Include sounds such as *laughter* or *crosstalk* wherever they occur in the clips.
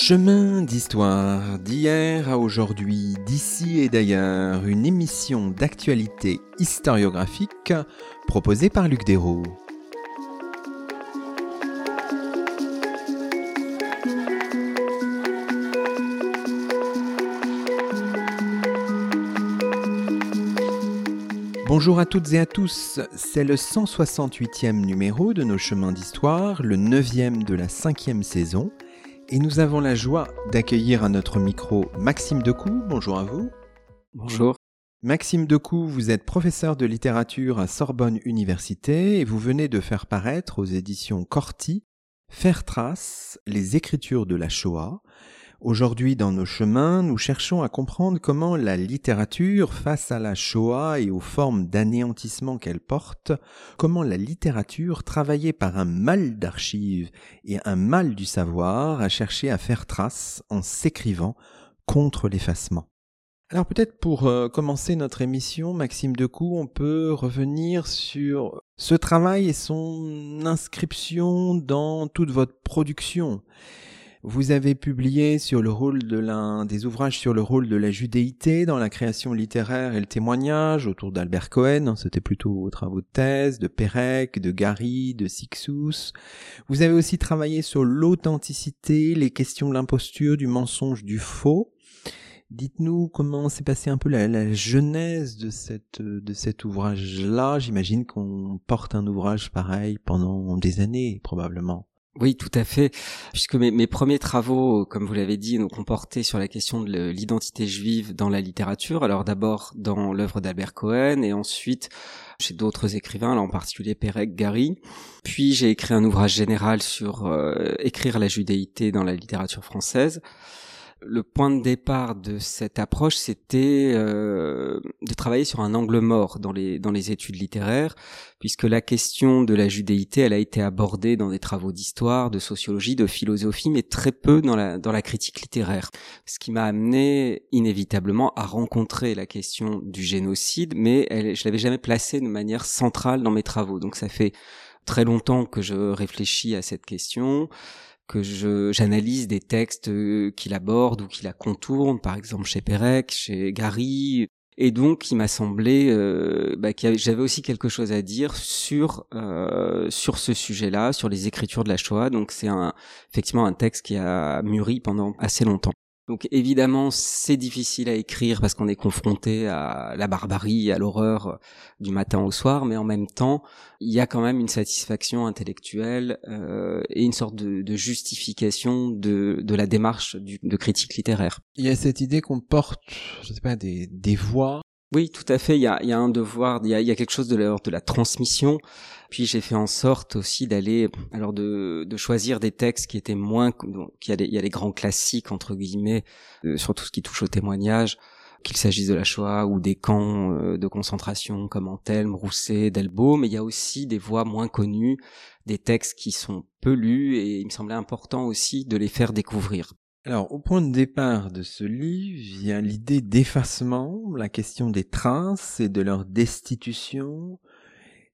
Chemin d'histoire, d'hier à aujourd'hui, d'ici et d'ailleurs, une émission d'actualité historiographique proposée par Luc Dérault. Bonjour à toutes et à tous, c'est le 168e numéro de nos chemins d'histoire, le 9e de la 5e saison, et nous avons la joie d'accueillir à notre micro Maxime Decou. Bonjour à vous. Bonjour. Maxime Decou, vous êtes professeur de littérature à Sorbonne Université et vous venez de faire paraître aux éditions Corti Faire trace, les écritures de la Shoah, Aujourd'hui, dans nos chemins, nous cherchons à comprendre comment la littérature, face à la Shoah et aux formes d'anéantissement qu'elle porte, comment la littérature, travaillée par un mal d'archives et un mal du savoir, a cherché à faire trace en s'écrivant contre l'effacement. Alors peut-être pour euh, commencer notre émission, Maxime Decou, on peut revenir sur ce travail et son inscription dans toute votre production. Vous avez publié sur le rôle de l'un des ouvrages sur le rôle de la judéité dans la création littéraire et le témoignage autour d'Albert Cohen, hein, c'était plutôt vos travaux de thèse, de Pérec, de Gary, de Sixous. Vous avez aussi travaillé sur l'authenticité, les questions de l'imposture, du mensonge, du faux. Dites-nous comment s'est passée un peu la, la, genèse de cet ouvrage-là. J'imagine qu'on porte un ouvrage pareil pendant des années, probablement. Oui, tout à fait. Puisque mes, premiers travaux, comme vous l'avez dit, ont comporté sur la question de l'identité juive dans la littérature. Alors d'abord dans l'œuvre d'Albert Cohen et ensuite chez d'autres écrivains, là en particulier Pérec, Gary. Puis j'ai écrit un ouvrage général sur euh, écrire la judéité dans la littérature française le point de départ de cette approche, c'était euh, de travailler sur un angle mort dans les dans les études littéraires, puisque la question de la judéité, elle a été abordée dans des travaux d'histoire, de sociologie, de philosophie, mais très peu dans la dans la critique littéraire. Ce qui m'a amené inévitablement à rencontrer la question du génocide, mais elle, je l'avais jamais placée de manière centrale dans mes travaux. Donc ça fait très longtemps que je réfléchis à cette question que je j'analyse des textes euh, qu'il aborde ou qu'il la contourne, par exemple chez Pérec, chez Gary, et donc il m'a semblé euh, bah, que j'avais aussi quelque chose à dire sur euh, sur ce sujet-là, sur les écritures de la Shoah. Donc c'est un effectivement un texte qui a mûri pendant assez longtemps. Donc évidemment, c'est difficile à écrire parce qu'on est confronté à la barbarie, à l'horreur du matin au soir, mais en même temps, il y a quand même une satisfaction intellectuelle euh, et une sorte de, de justification de, de, la démarche du, de critique littéraire. Il y a cette idée qu'on porte, je sais pas, des, des voix. Oui, tout à fait. Il y a, il y a un devoir, il y a, il y a quelque chose de de la transmission. Puis j'ai fait en sorte aussi d'aller, alors de, de choisir des textes qui étaient moins, donc il y a des, il y a des grands classiques entre guillemets, euh, sur tout ce qui touche au témoignage, qu'il s'agisse de la Shoah ou des camps euh, de concentration comme Antelme, Rousset, Delbo, mais il y a aussi des voix moins connues, des textes qui sont peu lus et il me semblait important aussi de les faire découvrir. Alors, au point de départ de ce livre vient l'idée d'effacement, la question des traces et de leur destitution,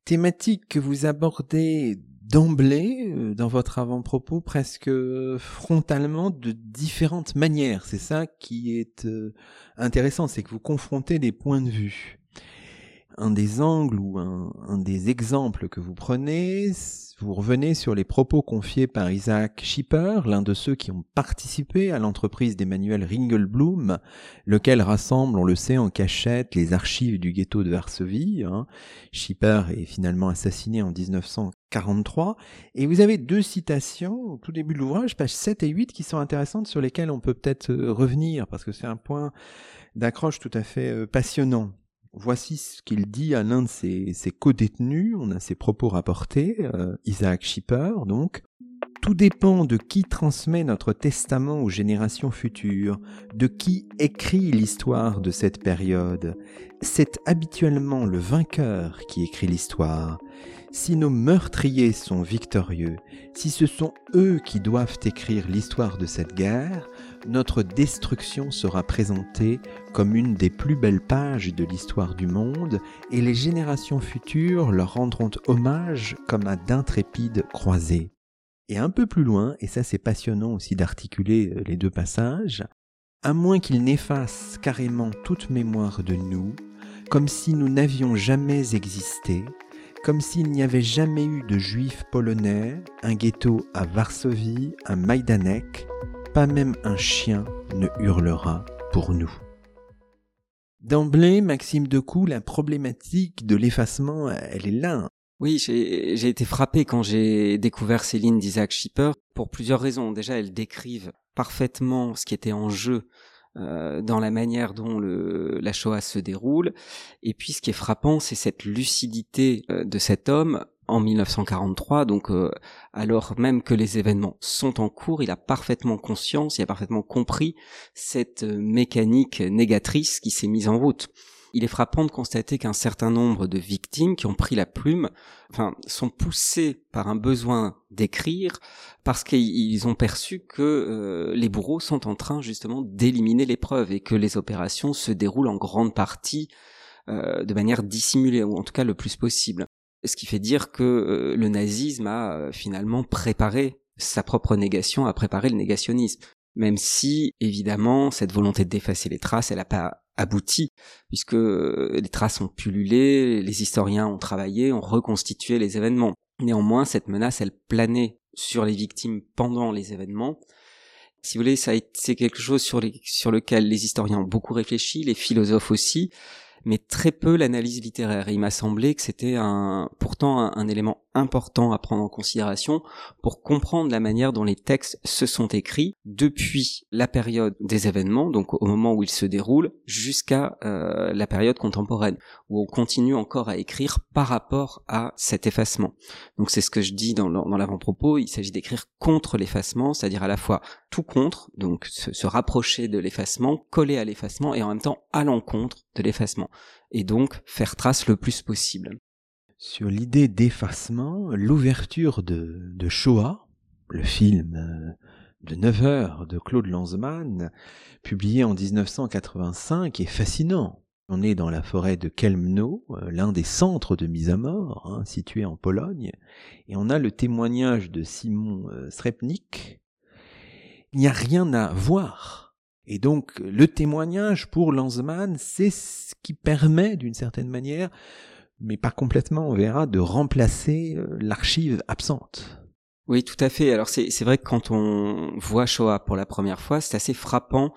thématique que vous abordez d'emblée euh, dans votre avant-propos presque frontalement de différentes manières. C'est ça qui est euh, intéressant, c'est que vous confrontez des points de vue un des angles ou un, des exemples que vous prenez, vous revenez sur les propos confiés par Isaac Schipper, l'un de ceux qui ont participé à l'entreprise d'Emmanuel Ringelblum, lequel rassemble, on le sait, en cachette les archives du ghetto de Varsovie. Hein. Schipper est finalement assassiné en 1943. Et vous avez deux citations au tout début de l'ouvrage, pages 7 et 8, qui sont intéressantes, sur lesquelles on peut peut-être euh, revenir, parce que c'est un point d'accroche tout à fait euh, passionnant. Voici ce qu'il dit à l'un de ses, ses co-détenus, on a ses propos rapportés, euh, Isaac Schipper donc. Tout dépend de qui transmet notre testament aux générations futures, de qui écrit l'histoire de cette période. C'est habituellement le vainqueur qui écrit l'histoire. Si nos meurtriers sont victorieux, si ce sont eux qui doivent écrire l'histoire de cette guerre, notre destruction sera présentée comme une des plus belles pages de l'histoire du monde et les générations futures leur rendront hommage comme à d'intrépides croisés. Et un peu plus loin, et ça c'est passionnant aussi d'articuler euh, les deux passages, à moins qu'il n'efface carrément toute mémoire de nous, comme si nous n'avions jamais existé, comme s'il n'y avait jamais eu de juifs polonais, un ghetto à Varsovie, un Majdanek, pas même un chien ne hurlera pour nous. D'emblée, Maxime Decou, la problématique de l'effacement, elle est là. Oui, j'ai été frappé quand j'ai découvert ces lignes d'Isaac Schipper pour plusieurs raisons. Déjà, elles décrivent parfaitement ce qui était en jeu euh, dans la manière dont la Shoah se déroule. Et puis ce qui est frappant, c'est cette lucidité euh, de cet homme en 1943, donc euh, alors même que les événements sont en cours, il a parfaitement conscience, il a parfaitement compris cette mécanique négatrice qui s'est mise en route il est frappant de constater qu'un certain nombre de victimes qui ont pris la plume, enfin, sont poussées par un besoin d'écrire parce qu'ils ont perçu que euh, les bourreaux sont en train justement d'éliminer les preuves et que les opérations se déroulent en grande partie euh, de manière dissimulée ou en tout cas le plus possible. Ce qui fait dire que euh, le nazisme a finalement préparé sa propre négation, a préparé le négationnisme même si évidemment cette volonté d'effacer les traces, elle n'a pas abouti, puisque euh, les traces ont pullulé, les historiens ont travaillé, ont reconstitué les événements. Néanmoins, cette menace, elle planait sur les victimes pendant les événements. Si vous voulez, c'est quelque chose sur lequel les historiens ont beaucoup réfléchi, les philosophes aussi, mais très peu l'analyse littéraire. Il m'a semblé que c'était un, pourtant un, élément important à prendre en considération pour comprendre la manière dont les textes se sont écrits depuis la période des événements, donc au moment où ils se déroulent, jusqu'à euh, la période contemporaine, où on continue encore à écrire par rapport à cet effacement. Donc c'est ce que je dis dans l'avant-propos, il s'agit d'écrire contre l'effacement, c'est-à-dire à la fois tout contre, donc se, se rapprocher de l'effacement, coller à l'effacement, et en même temps à l'encontre de l'effacement, et donc faire trace le plus possible. Sur l'idée d'effacement, l'ouverture de, Shoah, le film euh, de 9 heures de Claude Lanzmann, publié en 1985, est fascinant. On est dans la forêt de Kelmno, euh, l'un des centres de mise à mort, hein, situé en Pologne, et on a le témoignage de Simon euh, Srepnik. Il n'y a rien à voir et donc le témoignage pour Lanzmann, c'est ce qui permet d'une certaine manière, mais pas complètement, on verra, de remplacer euh, l'archive absente. Oui, tout à fait. Alors c'est vrai que quand on voit Shoah pour la première fois, c'est assez frappant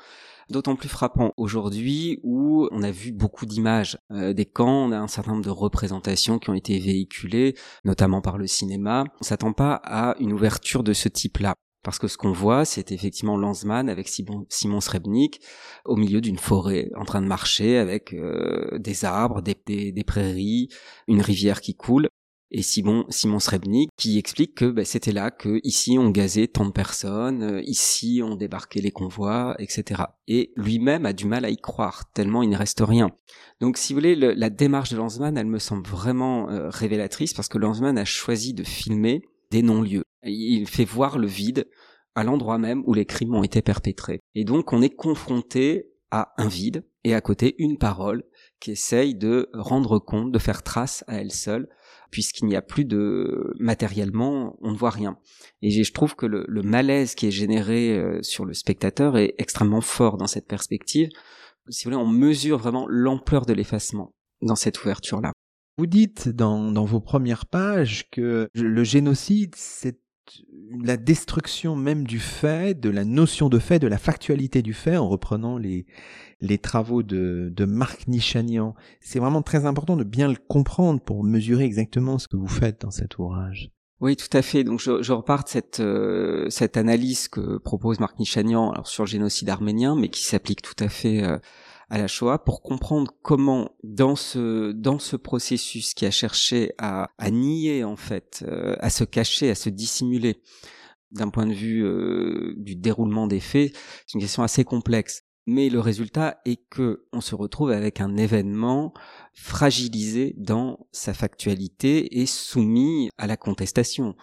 d'autant plus frappant aujourd'hui où on a vu beaucoup d'images euh, des camps, on a un certain nombre de représentations qui ont été véhiculées, notamment par le cinéma. On s'attend pas à une ouverture de ce type-là. Parce que ce qu'on voit, c'est effectivement Lanzmann avec Simon, Simon Srebnik au milieu d'une forêt, en train de marcher avec euh, des arbres, des, des, prairies, une rivière qui coule. Et Simon, Simon Srebnik qui explique que bah, c'était là que ici on gazait tant de personnes, euh, ici on débarquait les convois, etc. Et lui-même a du mal à y croire, tellement il ne reste rien. Donc si vous voulez, la démarche de Lanzmann, elle me semble vraiment euh, révélatrice parce que Lanzmann a choisi de filmer des non-lieux. Il fait voir le vide à l'endroit même où les crimes ont été perpétrés. Et donc on est confronté à un vide et à côté une parole qui essaye de rendre compte, de faire trace à elle seule, puisqu'il n'y a plus de matériellement, on ne voit rien. Et je trouve que le, malaise qui est généré euh, sur le spectateur est extrêmement fort dans cette perspective. Si vous voulez, on mesure vraiment l'ampleur de l'effacement dans cette ouverture-là. Vous dites dans, dans vos premières pages que le génocide, c'est la destruction même du fait, de la notion de fait, de la factualité du fait, en reprenant les, les travaux de, de Marc Nichanian. C'est vraiment très important de bien le comprendre pour mesurer exactement ce que vous faites dans cet ouvrage. Oui, tout à fait. Donc je, je de cette, euh, cette analyse que propose Marc Nichanian sur le génocide arménien, mais qui s'applique tout à fait euh, à la Shoah pour comprendre comment dans ce dans ce processus qui a cherché à, nier en fait, euh, à se cacher, à se dissimuler d'un point de vue euh, du déroulement des faits, c'est une question assez complexe. Mais le résultat est que on se retrouve avec un événement fragilisé dans sa factualité et soumis à la contestation.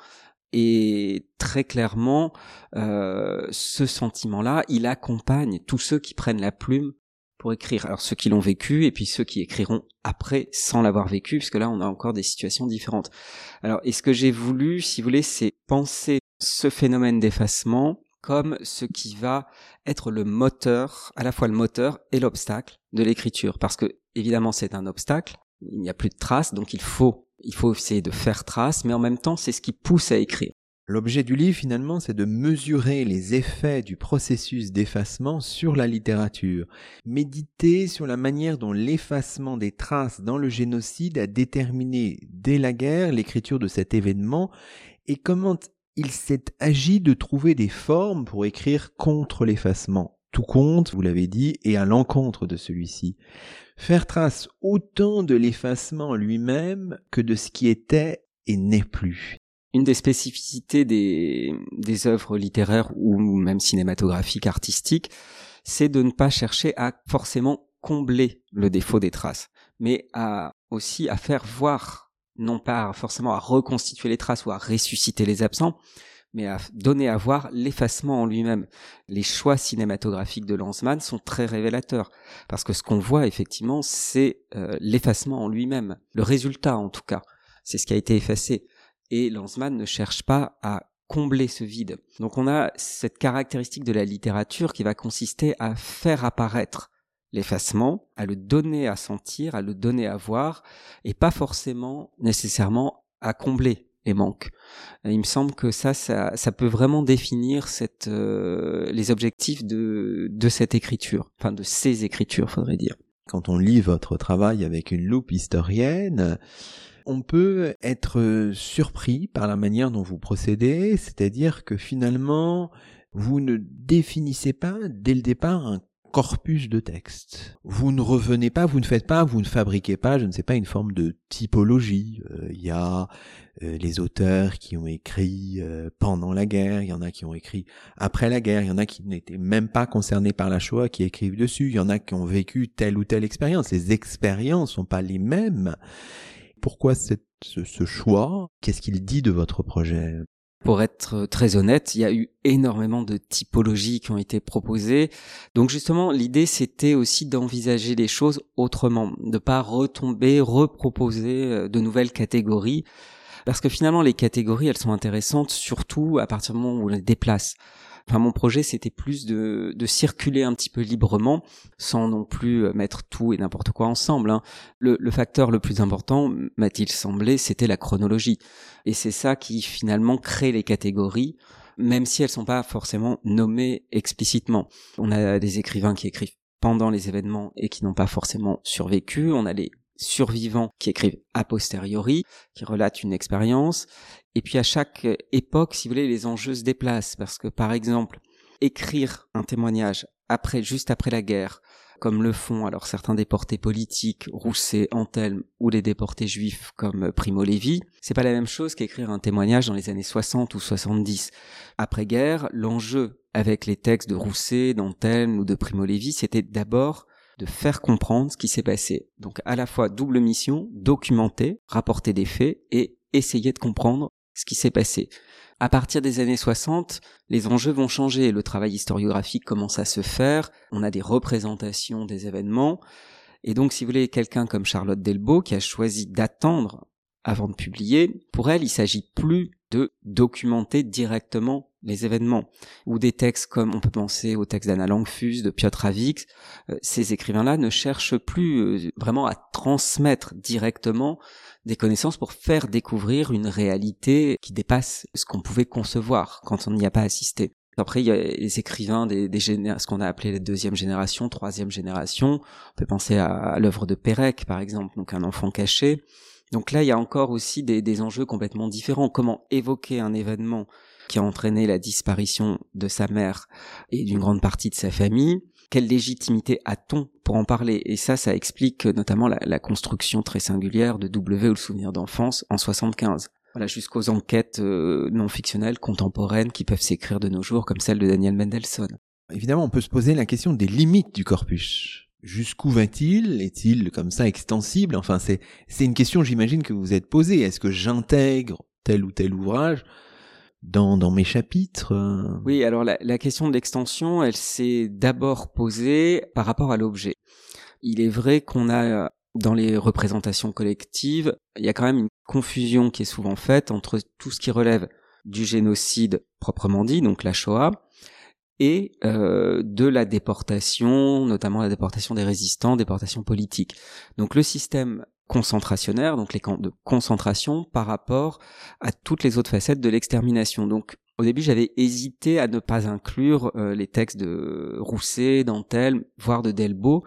Et très clairement, euh, ce sentiment-là, il accompagne tous ceux qui prennent la plume écrire. Alors ceux qui l'ont vécu et puis ceux qui écriront après sans l'avoir vécu, parce que là on a encore des situations différentes. Alors et ce que j'ai voulu, si vous voulez, c'est penser ce phénomène d'effacement comme ce qui va être le moteur, à la fois le moteur et l'obstacle de l'écriture. Parce que, évidemment, c'est un obstacle. Il n'y a plus de traces, donc il faut, il faut essayer de faire trace, mais en même temps, c'est ce qui pousse à écrire. L'objet du livre, finalement, c'est de mesurer les effets du processus d'effacement sur la littérature, méditer sur la manière dont l'effacement des traces dans le génocide a déterminé dès la guerre l'écriture de cet événement et comment il s'est agi de trouver des formes pour écrire contre l'effacement. Tout compte, vous l'avez dit, et à l'encontre de celui-ci. Faire trace autant de l'effacement lui-même que de ce qui était et n'est plus. Une des spécificités des, des œuvres littéraires ou même cinématographiques, artistiques, c'est de ne pas chercher à forcément combler le défaut des traces, mais à aussi à faire voir non pas forcément à reconstituer les traces ou à ressusciter les absents, mais à donner à voir l'effacement en lui-même. Les choix cinématographiques de Lanzmann sont très révélateurs, parce que ce qu'on voit effectivement, c'est euh, l'effacement en lui-même, le résultat en tout cas, c'est ce qui a été effacé. Et Lanzmann ne cherche pas à combler ce vide. Donc on a cette caractéristique de la littérature qui va consister à faire apparaître l'effacement, à le donner à sentir, à le donner à voir, et pas forcément nécessairement à combler les manques. il me semble que ça, ça, ça peut vraiment définir euh, les objectifs de cette écriture, enfin de ces écritures, faudrait dire. Quand on lit votre travail avec une loupe historienne, on peut être surpris par la manière dont vous procédez, c'est-à-dire que finalement, vous ne définissez pas dès le départ un corpus de texte. Vous ne revenez pas, vous ne faites pas, vous ne fabriquez pas, je ne sais pas, une forme de typologie. Euh, il y a euh, les auteurs qui ont écrit euh, pendant la guerre, il y en a qui ont écrit après la guerre, il y en a qui n'étaient même pas concernés par la Shoah, qui écrivent dessus, il y en a qui ont vécu telle ou telle expérience. Les expériences sont pas les mêmes. Pourquoi ce, choix? Qu'est-ce qu'il dit de votre projet? Pour être très honnête, il y a eu énormément de typologies qui ont été proposées. Donc justement, l'idée c'était aussi d'envisager les choses autrement, de pas retomber, reproposer euh, de nouvelles catégories, parce que finalement les catégories elles sont intéressantes surtout à partir du moment où on les déplace. Enfin, mon projet, c'était plus de, circuler un petit peu librement, sans non plus euh, mettre tout et n'importe quoi ensemble. Hein. Le, le, facteur le plus important, m'a-t-il semblé, c'était la chronologie. Et c'est ça qui finalement crée les catégories, même si elles sont pas forcément nommées explicitement. On a des écrivains qui écrivent pendant les événements et qui n'ont pas forcément survécu. On a les survivants qui écrivent a posteriori, qui relatent une expérience. Et puis à chaque époque, si vous voulez, les enjeux se déplacent parce que par exemple, écrire un témoignage après, juste après la guerre, comme le font alors certains déportés politiques, Rousset, Antelme ou les déportés juifs comme Primo Levi, c'est pas la même chose qu'écrire un témoignage dans les années 60 ou 70. Après guerre, l'enjeu avec les textes de Rousset, d'Antelme ou de Primo Levi, c'était d'abord de faire comprendre ce qui s'est passé. Donc à la fois double mission, documenter, rapporter des faits et essayer de comprendre ce qui s'est passé. À partir des années 60, les enjeux vont changer, le travail historiographique commence à se faire, on a des représentations des événements, et donc si vous voulez quelqu'un comme Charlotte Delbo qui a choisi d'attendre avant de publier, pour elle il s'agit plus de documenter directement les événements, ou des textes comme on peut penser aux textes d'Anna Langfus, de Piotr Avix, euh, ces écrivains-là ne cherchent plus euh, vraiment à transmettre directement des connaissances pour faire découvrir une réalité qui dépasse ce qu'on pouvait concevoir quand on n'y a pas assisté. Après, il y a les écrivains des, des ce qu'on a appelé la deuxième génération, troisième génération. On peut penser à, l'œuvre de Pérec, par exemple, donc un enfant caché. Donc là, il y a encore aussi des, des enjeux complètement différents. Comment évoquer un événement qui a entraîné la disparition de sa mère et d'une grande partie de sa famille. Quelle légitimité a-t-on pour en parler? Et ça, ça explique notamment la, construction très singulière de W ou le souvenir d'enfance en 75. Voilà, jusqu'aux enquêtes euh, non fictionnelles contemporaines qui peuvent s'écrire de nos jours, comme celle de Daniel Mendelssohn. Évidemment, on peut se poser la question des limites du corpus. Jusqu'où va-t-il? Est-il comme ça extensible? Enfin, c'est une question, j'imagine, que vous êtes posée. Est-ce que j'intègre tel ou tel ouvrage? Dans, mes chapitres euh Oui, alors la, la question de l'extension, elle s'est d'abord posée par rapport à l'objet. Il est vrai qu'on a dans les représentations collectives, il y a quand même une confusion qui est souvent faite entre tout ce qui relève du génocide proprement dit, donc la Shoah, et euh, de la déportation, notamment la déportation des résistants, déportation politique. Donc le système concentrationnaire, donc les camps de concentration par rapport à toutes les autres facettes de l'extermination. Donc au début, j'avais hésité à ne pas inclure euh, les textes de Rousset, d'Antel, voire de Delbo.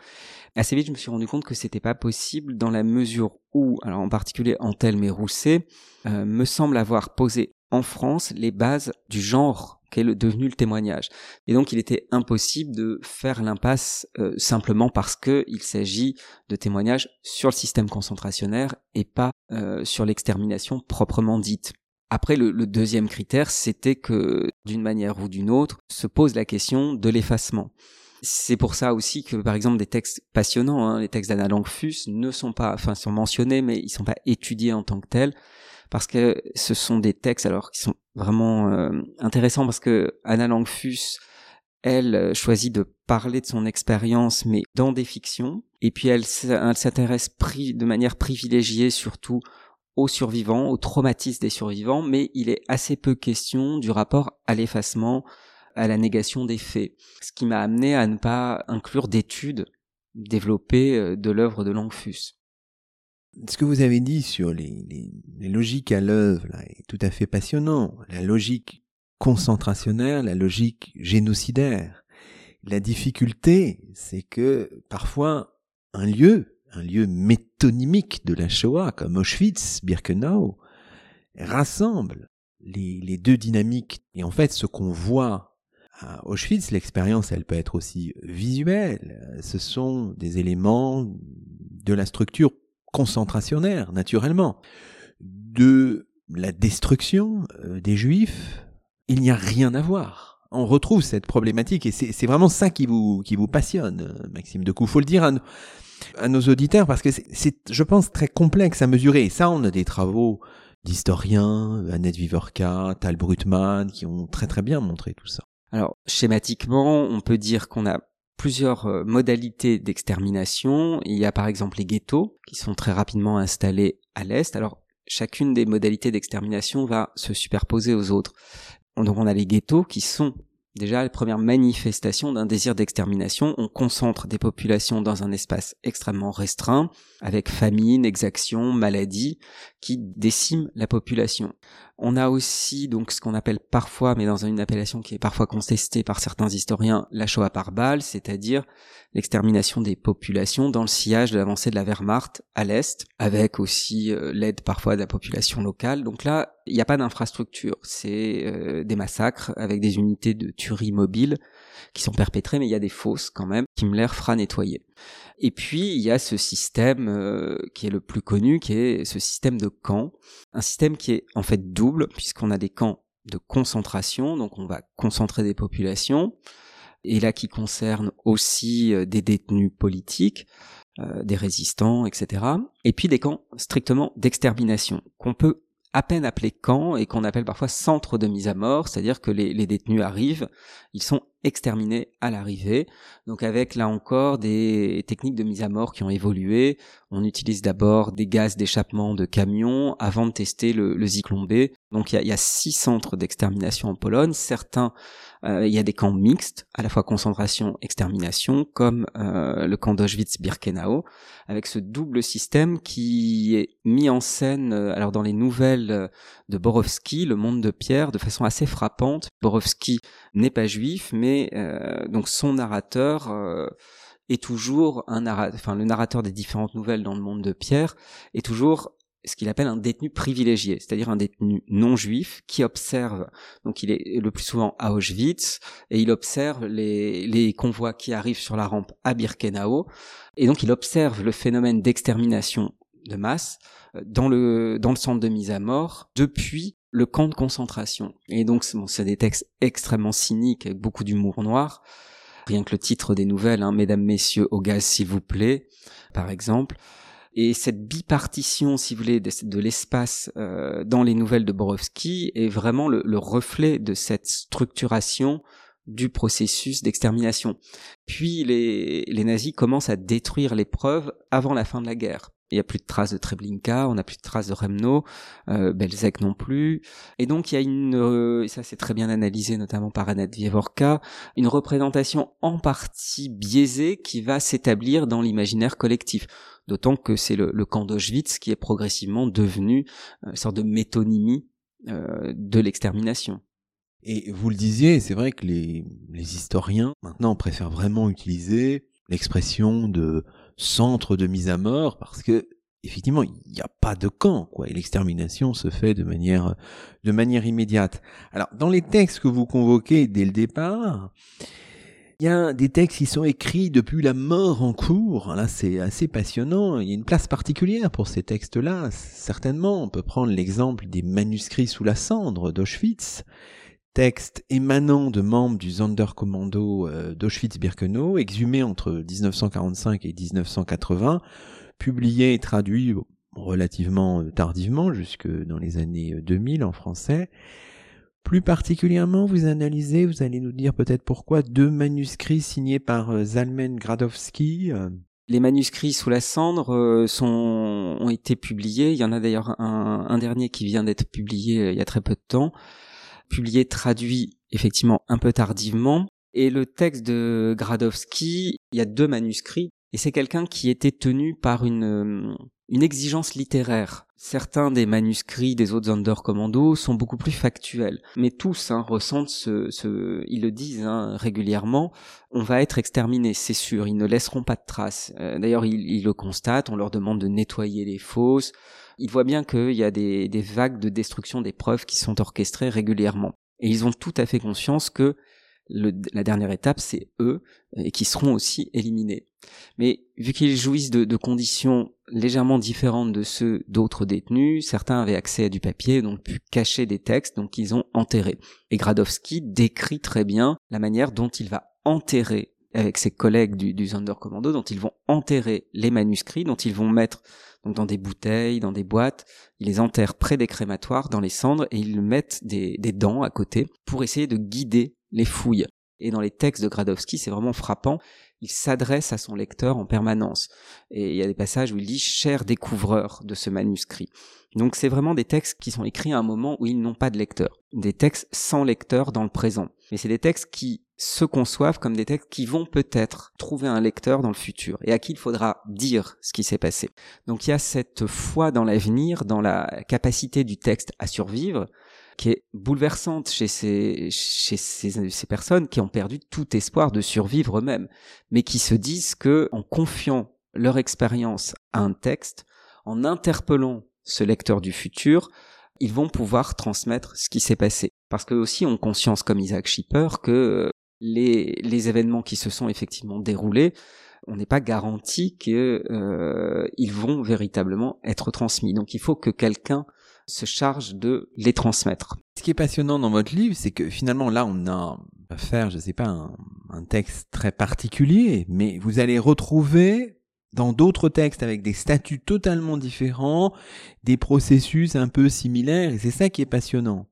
Assez vite, je me suis rendu compte que c'était pas possible dans la mesure où, alors en particulier Antel et Rousset, euh, me semble avoir posé en France les bases du genre qu'est devenu le témoignage. Et donc il était impossible de faire l'impasse euh, simplement parce que il s'agit de témoignages sur le système concentrationnaire et pas euh, sur l'extermination proprement dite. Après, le, deuxième critère, c'était que, d'une manière ou d'une autre, se pose la question de l'effacement. C'est pour ça aussi que, par exemple, des textes passionnants, hein, les textes d'Anna Langfus, ne sont pas, enfin, sont mentionnés, mais ils sont pas étudiés en tant que tels parce que ce sont des textes alors qui sont vraiment euh, intéressants parce que Anna Langfus elle euh, choisit de parler de son expérience mais dans des fictions. Et puis elle, s'intéresse de manière privilégiée surtout aux survivants, aux traumatismes des survivants, mais il est assez peu question du rapport à l'effacement, à la négation des faits. Ce qui m'a amené à ne pas inclure d'études développées euh, de l'œuvre de Langfus ce que vous avez dit sur les, logiques à l'œuvre est tout à fait passionnant. La logique concentrationnaire, la logique génocidaire. La difficulté, c'est que parfois un lieu, un lieu métonymique de la Shoah, comme Auschwitz, Birkenau, rassemble les deux dynamiques. Et en fait, ce qu'on voit à Auschwitz, l'expérience, elle peut être aussi visuelle. Ce sont des éléments de la structure concentrationnaire, naturellement, de la destruction euh, des juifs, il n'y a rien à voir. On retrouve cette problématique et c'est vraiment ça qui vous, qui vous passionne, euh, Maxime de Faut le dire à, nos auditeurs parce que c'est, je pense, très complexe à mesurer. Et ça, on a des travaux d'historiens, Annette Vivorka, Tal Brutman, qui ont très très bien montré tout ça. Alors, schématiquement, on peut dire qu'on a plusieurs euh, modalités d'extermination. Il y a par exemple les ghettos qui sont très rapidement installés à l'est. Alors chacune des modalités d'extermination va se superposer aux autres. Donc on a les ghettos qui sont déjà les premières manifestations d'un désir d'extermination. On concentre des populations dans un espace extrêmement restreint, avec famine, exaction, maladie, qui déciment la population. On a aussi donc ce qu'on appelle parfois, mais dans une appellation qui est parfois contestée par certains historiens, la Shoah par balle, c'est-à-dire l'extermination des populations dans le sillage de l'avancée de la Wehrmacht à l'est, avec aussi euh, l'aide parfois de la population locale. Donc là, il n'y a pas d'infrastructure, c'est euh, des massacres avec des unités de tuerie mobile qui sont perpétrées, mais il y a des fosses quand même. Himmler fera nettoyer. Et puis il y a ce système euh, qui est le plus connu, qui est ce système de un système qui est en fait double puisqu'on a des camps de concentration, donc on va concentrer des populations, et là qui concerne aussi euh, des détenus politiques, euh, des résistants, etc. Et puis des camps strictement d'extermination qu'on peut à peine appeler camps et qu'on appelle parfois centre de mise à mort, c'est-à-dire que les, détenus arrivent, ils sont exterminés à l'arrivée. Donc avec là encore des techniques de mise à mort qui ont évolué. On utilise d'abord des gaz d'échappement de camions avant de tester le, le B. Donc il y a, six centres d'extermination en Pologne. Certains, il y a des camps mixtes, à la fois concentration-extermination, comme euh, le camp d'Auschwitz-Birkenau, avec ce double système qui est mis en scène euh, alors dans les nouvelles de Borowski, Le Monde de Pierre, de façon assez frappante. Borowski n'est pas juif, mais euh, donc son narrateur euh, est toujours un narrateur, enfin le narrateur des différentes nouvelles dans le monde de Pierre est toujours ce qu'il appelle un détenu privilégié, c'est-à-dire un détenu non juif qui observe, donc il est le plus souvent à Auschwitz, et il observe les, les convois qui arrivent sur la rampe à Birkenau, et donc il observe le phénomène d'extermination de masse euh, dans le, dans le centre de mise à mort depuis le camp de concentration. Et donc, c'est des textes extrêmement cyniques, avec beaucoup d'humour noir. Rien que le titre des nouvelles, hein, Mesdames, Messieurs, au gaz, s'il vous plaît, par exemple. Et cette bipartition, si vous voulez, de, l'espace euh, dans les nouvelles de Borowski est vraiment le, le reflet de cette structuration du processus d'extermination. Puis les, les nazis commencent à détruire les preuves avant la fin de la guerre. Il n'y a plus de traces de Treblinka, on n'a plus de traces de Remno, euh, Belzec non plus. Et donc il y a une, euh, et ça c'est très bien analysé notamment par Annette Vievorka, une représentation en partie biaisée qui va s'établir dans l'imaginaire collectif. D'autant que c'est le, camp d'Auschwitz qui est progressivement devenu euh, une sorte de métonymie euh, de l'extermination. Et vous le disiez, c'est vrai que les, les historiens maintenant préfèrent vraiment utiliser l'expression de centre de mise à mort parce que effectivement il n'y a pas de camp quoi et l'extermination se fait de manière de manière immédiate. Alors dans les textes que vous convoquez dès le départ, il y a des textes qui sont écrits depuis la mort en cours. Là, c'est assez passionnant. Il y a une place particulière pour ces textes-là. Certainement, on peut prendre l'exemple des manuscrits sous la cendre d'Auschwitz, texte émanant de membres du Sonderkommando euh, d'Auschwitz-Birkenau, exhumé entre 1945 et 1980, publié et traduit relativement euh, tardivement, jusque dans les années 2000 euh, en français. Plus particulièrement, vous analysez, vous allez nous dire peut-être pourquoi, deux manuscrits signés par Zalmen Gradowski. Les manuscrits sous la cendre ont été publiés. Il y en a d'ailleurs un dernier qui vient d'être publié il y a très peu de temps publié traduit effectivement un peu tardivement. Et le texte de Gradowski, il y a deux manuscrits, et c'est quelqu'un qui était tenu par une, euh, une exigence littéraire. Certains des manuscrits des autres Sonderkommando sont beaucoup plus factuels, mais tous hein, ressentent ce, ce, ils le disent hein, régulièrement, on va être exterminé, c'est sûr, ils ne laisseront pas de traces. Euh, d'ailleurs, ils, ils, le constatent, on leur demande de nettoyer les fosses, ils voient bien qu'il y a des, vagues de destruction des preuves qui sont orchestrées régulièrement. Et ils ont tout à fait conscience que la dernière étape, c'est eux, et qui seront aussi éliminés. Mais vu qu'ils jouissent de, conditions légèrement différentes de ceux d'autres détenus, certains avaient accès à du papier, donc pu cacher des textes, donc ils ont enterré. Et Gradowski décrit très bien la manière dont il va enterrer avec ses collègues du, du Sonderkommando, dont ils vont enterrer les manuscrits, dont ils vont mettre dans des bouteilles, dans des boîtes. Ils les enterrent près des crématoires, dans les cendres, et ils mettent des, des dents à côté pour essayer de guider les fouilles. Et dans les textes de Gradowski, c'est vraiment frappant. Il s'adresse à son lecteur en permanence. Et il y a des passages où il dit cher découvreur de ce manuscrit. Donc c'est vraiment des textes qui sont écrits à un moment où ils n'ont pas de lecteur. Des textes sans lecteur dans le présent. Mais c'est des textes qui se conçoivent comme des textes qui vont peut-être trouver un lecteur dans le futur et à qui il faudra dire ce qui s'est passé. Donc il y a cette foi dans l'avenir, dans la capacité du texte à survivre, qui est bouleversante chez ces, chez ces, ces personnes qui ont perdu tout espoir de survivre eux-mêmes, mais qui se disent que en confiant leur expérience à un texte, en interpellant ce lecteur du futur, ils vont pouvoir transmettre ce qui s'est passé. Parce que aussi ont conscience, comme Isaac Schipper, que les, les événements qui se sont effectivement déroulés, on n'est pas garanti qu'ils euh, vont véritablement être transmis. Donc il faut que quelqu'un se charge de les transmettre. Ce qui est passionnant dans votre livre, c'est que finalement là, on a à faire, je sais pas, un, un texte très particulier, mais vous allez retrouver dans d'autres textes avec des statuts totalement différents, des processus un peu similaires, et c'est ça qui est passionnant.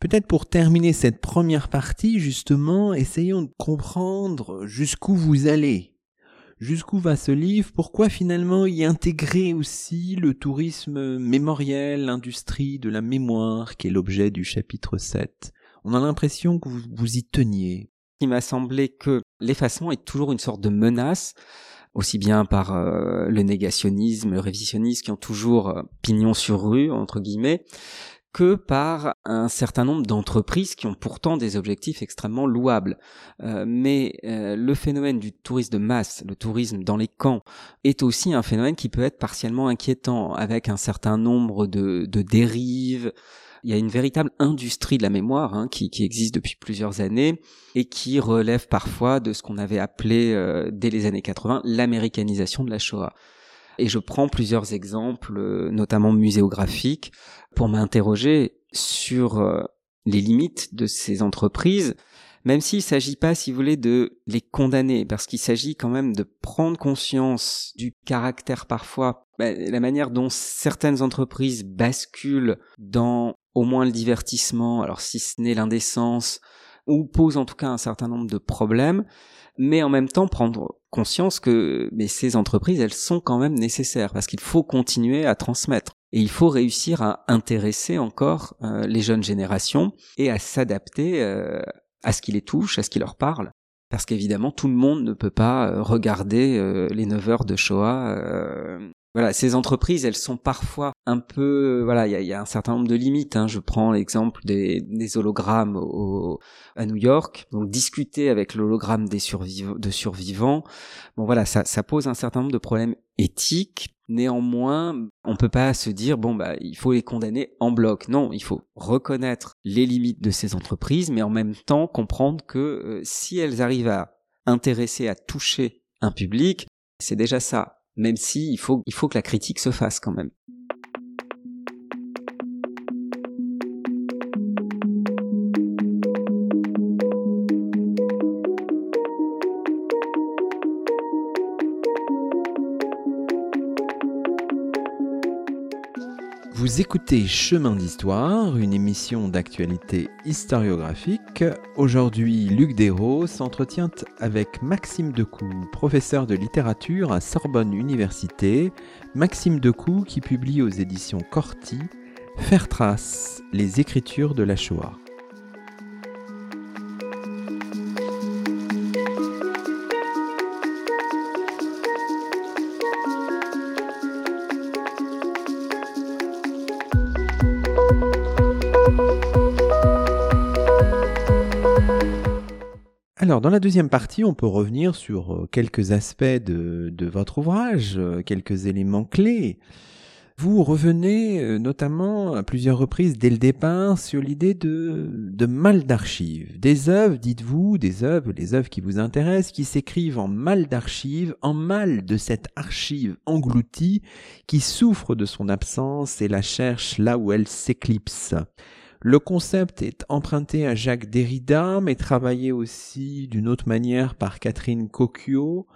Peut-être pour terminer cette première partie, justement, essayons de comprendre jusqu'où vous allez. Jusqu'où va ce livre? Pourquoi finalement y intégrer aussi le tourisme mémoriel, l'industrie de la mémoire, qui est l'objet du chapitre 7 On a l'impression que vous, vous y teniez. Il m'a semblé que l'effacement est toujours une sorte de menace aussi bien par euh, le négationnisme, le révisionnisme qui ont toujours euh, pignon sur rue, entre guillemets, que par un certain nombre d'entreprises qui ont pourtant des objectifs extrêmement louables. Euh, mais euh, le phénomène du tourisme de masse, le tourisme dans les camps, est aussi un phénomène qui peut être partiellement inquiétant, avec un certain nombre de, dérives. Il y a une véritable industrie de la mémoire hein, qui, qui, existe depuis plusieurs années et qui relève parfois de ce qu'on avait appelé euh, dès les années 80 l'américanisation de la Shoah. Et je prends plusieurs exemples, euh, notamment muséographiques, pour m'interroger sur euh, les limites de ces entreprises, même s'il ne s'agit pas, si vous voulez, de les condamner, parce qu'il s'agit quand même de prendre conscience du caractère parfois, bah, la manière dont certaines entreprises basculent dans au moins le divertissement, alors si ce n'est l'indécence, ou posent en tout cas un certain nombre de problèmes, mais en même temps prendre conscience que mais ces entreprises, elles sont quand même nécessaires parce qu'il faut continuer à transmettre. Et il faut réussir à intéresser encore euh, les jeunes générations et à s'adapter euh, à ce qui les touche, à ce qui leur parle. Parce qu'évidemment, tout le monde ne peut pas euh, regarder les 9 heures de Shoah voilà, ces entreprises, elles sont parfois un peu, voilà, il y a, un certain nombre de limites. Hein. Je prends l'exemple des, des, hologrammes au, à New York. Donc, discuter avec l'hologramme des survivants, de survivants, bon voilà, ça, ça pose un certain nombre de problèmes éthiques. Néanmoins, on peut pas se dire bon bah il faut les condamner en bloc. Non, il faut reconnaître les limites de ces entreprises, mais en même temps comprendre que euh, si elles arrivent à intéresser, à toucher un public, c'est déjà ça même si il faut, il faut que la critique se fasse quand même. Vous écoutez Chemin d'Histoire, une émission d'actualité historiographique. Aujourd'hui, Luc Dérault s'entretient avec Maxime Decoux, professeur de littérature à Sorbonne Université. Maxime Decoux qui publie aux éditions Corti Faire trace, les écritures de la Shoah. Dans la deuxième partie, on peut revenir sur euh, quelques aspects de, votre ouvrage, euh, quelques éléments clés. Vous revenez euh, notamment à plusieurs reprises dès le départ sur l'idée de, mal d'archives. Des œuvres, dites-vous, des œuvres, les œuvres qui vous intéressent, qui s'écrivent en mal d'archives, en mal de cette archive engloutie qui souffre de son absence et la cherche là où elle s'éclipse. Le concept est emprunté à Jacques Derrida, mais travaillé aussi d'une autre manière par Catherine Cocchio.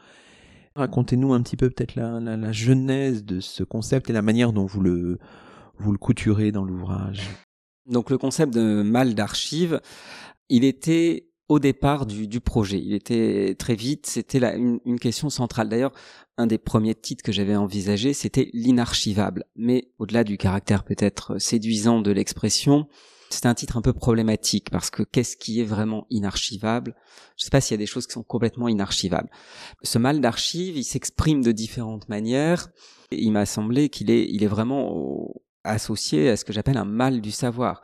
Racontez-nous un petit peu peut-être la, genèse de ce concept et la manière dont vous le, vous le couturez dans l'ouvrage. Donc le concept de mal d'archives, il était au départ du, du, projet. Il était très vite, c'était une, une, question centrale. D'ailleurs, un des premiers titres que j'avais envisagé, c'était l'inarchivable. Mais au-delà du caractère peut-être séduisant de l'expression, c'est un titre un peu problématique parce que qu'est-ce qui est vraiment inarchivable? Je ne sais pas s'il y a des choses qui sont complètement inarchivables. Ce mal d'archive, il s'exprime de différentes manières. Il m'a semblé qu'il est, il est vraiment associé à ce que j'appelle un mal du savoir.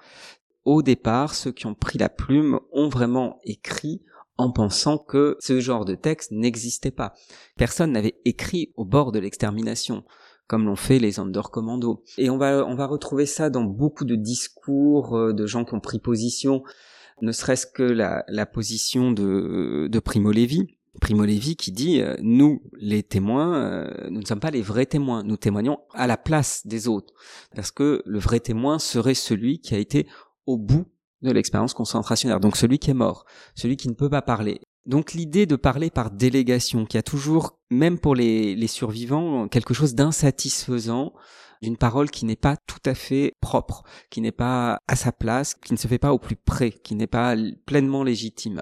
Au départ, ceux qui ont pris la plume ont vraiment écrit en pensant que ce genre de texte n'existait pas. Personne n'avait écrit au bord de l'extermination comme l'ont fait les Undercommando. Et on va, on va retrouver ça dans beaucoup de discours euh, de gens qui ont pris position, ne serait-ce que la, la position de, de Primo Levi. Primo Levi qui dit euh, nous les témoins euh, nous ne sommes pas les vrais témoins nous témoignons à la place des autres parce que le vrai témoin serait celui qui a été au bout de l'expérience concentrationnaire donc celui qui est mort celui qui ne peut pas parler donc l'idée de parler par délégation, qui a toujours, même pour les, survivants, quelque chose d'insatisfaisant, d'une parole qui n'est pas tout à fait propre, qui n'est pas à sa place, qui ne se fait pas au plus près, qui n'est pas pleinement légitime.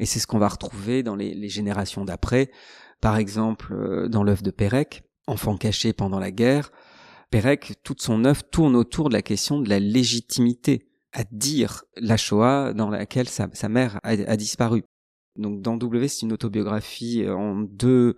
Et c'est ce qu'on va retrouver dans les, générations d'après. Par exemple, euh, dans l'œuvre de Pérec, Enfant caché pendant la guerre, Pérec, toute son œuvre tourne autour de la question de la légitimité à dire la Shoah dans laquelle sa mère a disparu. Donc dans W, c'est une autobiographie euh, en deux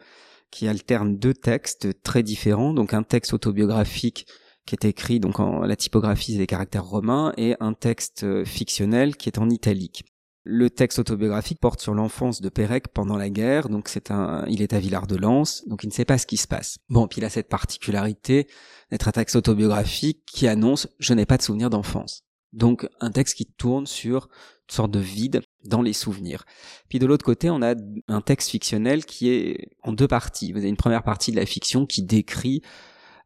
qui alterne deux textes très différents. Donc un texte autobiographique qui est écrit donc en la typographie des caractères romains et un texte euh, fictionnel qui est en italique. Le texte autobiographique porte sur l'enfance de Pérec pendant la guerre, donc c'est un, il est à Villard-de-Lans, donc il ne sait pas ce qui se passe. Bon, puis il a cette particularité d'être un texte autobiographique qui annonce je n'ai pas de souvenir d'enfance. Donc un texte qui tourne sur une sorte de vide dans les souvenirs. Puis de l'autre côté, on a un texte fictionnel qui est en deux parties. Vous avez une première partie de la fiction qui décrit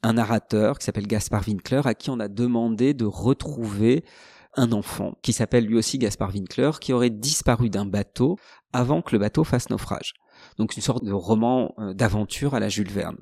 un narrateur qui s'appelle Gaspard Winkler à qui on a demandé de retrouver un enfant qui s'appelle lui aussi Gaspard Winkler qui aurait disparu d'un bateau avant que le bateau fasse naufrage. Donc une sorte de roman euh, d'aventure à la Jules Verne.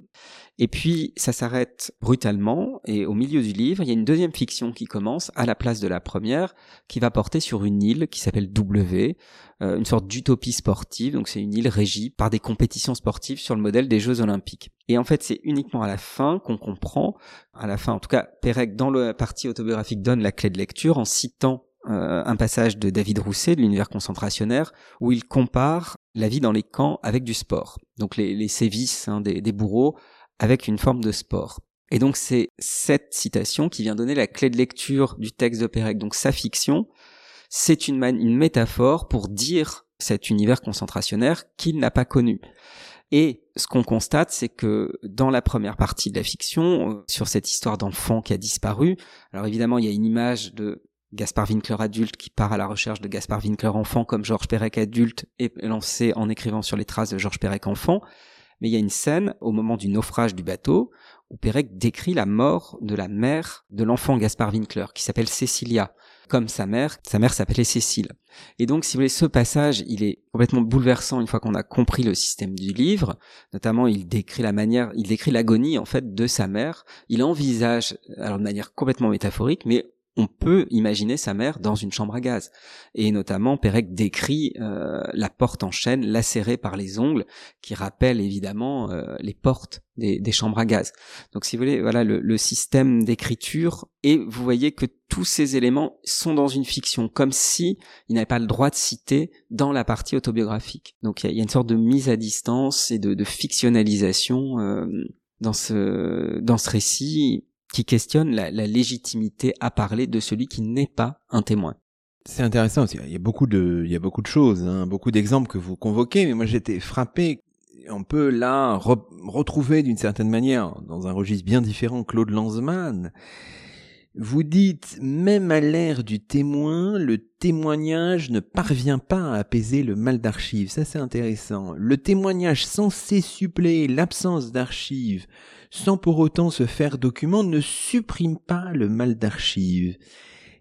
Et puis ça s'arrête brutalement et au milieu du livre, il y a une deuxième fiction qui commence à la place de la première, qui va porter sur une île qui s'appelle W, euh, une sorte d'utopie sportive. Donc c'est une île régie par des compétitions sportives sur le modèle des Jeux Olympiques. Et en fait, c'est uniquement à la fin qu'on comprend, à la fin, en tout cas, Pérec dans la partie autobiographique donne la clé de lecture en citant euh, un passage de David Rousset de l'univers concentrationnaire où il compare la vie dans les camps avec du sport. Donc les, sévices hein, des, bourreaux avec une forme de sport. Et donc c'est cette citation qui vient donner la clé de lecture du texte de Pérec. Donc sa fiction, c'est une, une métaphore pour dire cet univers concentrationnaire qu'il n'a pas connu. Et ce qu'on constate, c'est que dans la première partie de la fiction, euh, sur cette histoire d'enfant qui a disparu, alors évidemment il y a une image de Gaspard Winkler adulte qui part à la recherche de Gaspard Winkler enfant comme Georges Perec adulte est lancé en écrivant sur les traces de Georges Perec enfant mais il y a une scène au moment du naufrage du bateau où Pérec décrit la mort de la mère de l'enfant Gaspard Winkler, qui s'appelle Cécilia, comme sa mère. Sa mère s'appelait Cécile. Et donc, si vous voulez, ce passage, il est complètement bouleversant une fois qu'on a compris le système du livre. Notamment, il décrit la manière, il décrit l'agonie, en fait, de sa mère. Il envisage, alors de manière complètement métaphorique, mais on peut imaginer sa mère dans une chambre à gaz. Et notamment, Pérec décrit euh, la porte en chaîne lacérée par les ongles, qui rappelle évidemment euh, les portes des, chambres à gaz. Donc, si vous voulez, voilà le, système d'écriture. Et vous voyez que tous ces éléments sont dans une fiction, comme si il n'avait pas le droit de citer dans la partie autobiographique. Donc, il y, a une sorte de mise à distance et de, fictionnalisation. Euh, dans ce dans ce récit qui questionne la, légitimité à parler de celui qui n'est pas un témoin. C'est intéressant. Il y a beaucoup de, il y a beaucoup de choses, hein, beaucoup d'exemples que vous convoquez, mais moi j'étais frappé. On peut là retrouver d'une certaine manière, dans un registre bien différent, Claude Lanzmann. Vous dites, même à l'ère du témoin, le témoignage ne parvient pas à apaiser le mal d'archives. Ça, c'est intéressant. Le témoignage censé suppléer l'absence d'archives sans pour autant se faire document, ne supprime pas le mal d'archives.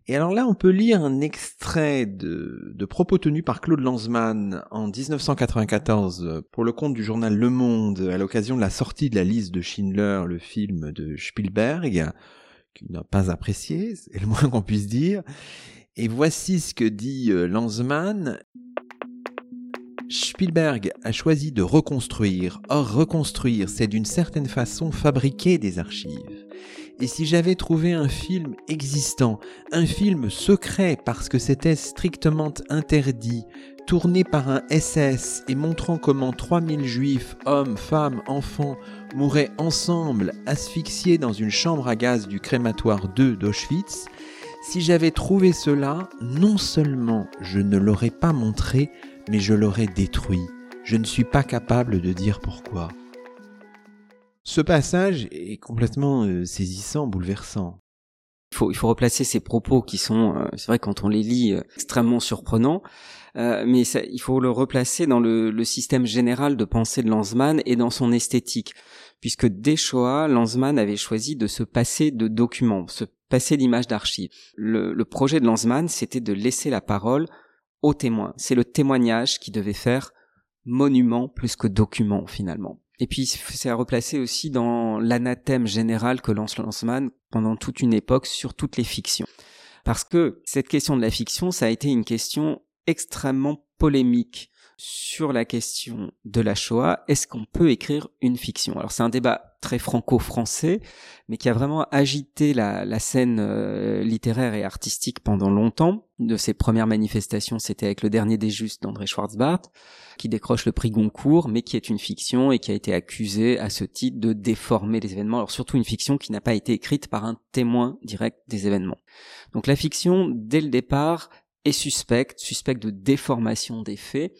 Et alors là, on peut lire un extrait de, propos tenus par Claude Lanzmann en 1994 pour le compte du journal Le Monde à l'occasion de la sortie de la liste de Schindler, le film de Spielberg, qu'il n'a pas apprécié, c'est le moins qu'on puisse dire. Et voici ce que dit euh, Lanzmann. Spielberg a choisi de reconstruire. Or, reconstruire, c'est d'une certaine façon fabriquer des archives. Et si j'avais trouvé un film existant, un film secret parce que c'était strictement interdit, tourné par un SS et montrant comment 3000 juifs, hommes, femmes, enfants, mouraient ensemble, asphyxiés dans une chambre à gaz du crématoire 2 d'Auschwitz, si j'avais trouvé cela, non seulement je ne l'aurais pas montré, mais je l'aurais détruit. Je ne suis pas capable de dire pourquoi. Ce passage est complètement euh, saisissant, bouleversant. Il faut, il faut replacer ces propos qui sont, euh, c'est vrai quand on les lit, euh, extrêmement surprenants, mais ça, il faut le replacer dans le, le, système général de pensée de Lanzmann et dans son esthétique, puisque dès Shoah, Lanzmann avait choisi de se passer de documents, se passer d'images d'archives. Le, le projet de Lanzmann, c'était de laisser la parole au témoin. C'est le témoignage qui devait faire monument plus que document finalement. Et puis c'est à replacer aussi dans l'anathème général que lance Lanzmann pendant toute une époque sur toutes les fictions. Parce que cette question de la fiction, ça a été une question extrêmement polémique sur la question de la Shoah. Est-ce qu'on peut écrire une fiction? Alors c'est un débat très franco-français, mais qui a vraiment agité la, scène euh, littéraire et artistique pendant longtemps. De ses premières manifestations, c'était avec Le Dernier des Justes d'André Schwarzbart, qui décroche le prix Goncourt, mais qui est une fiction et qui a été accusé à ce titre de déformer les événements. Alors surtout une fiction qui n'a pas été écrite par un témoin direct des événements. Donc la fiction, dès le départ, est suspecte, suspecte de déformation des faits.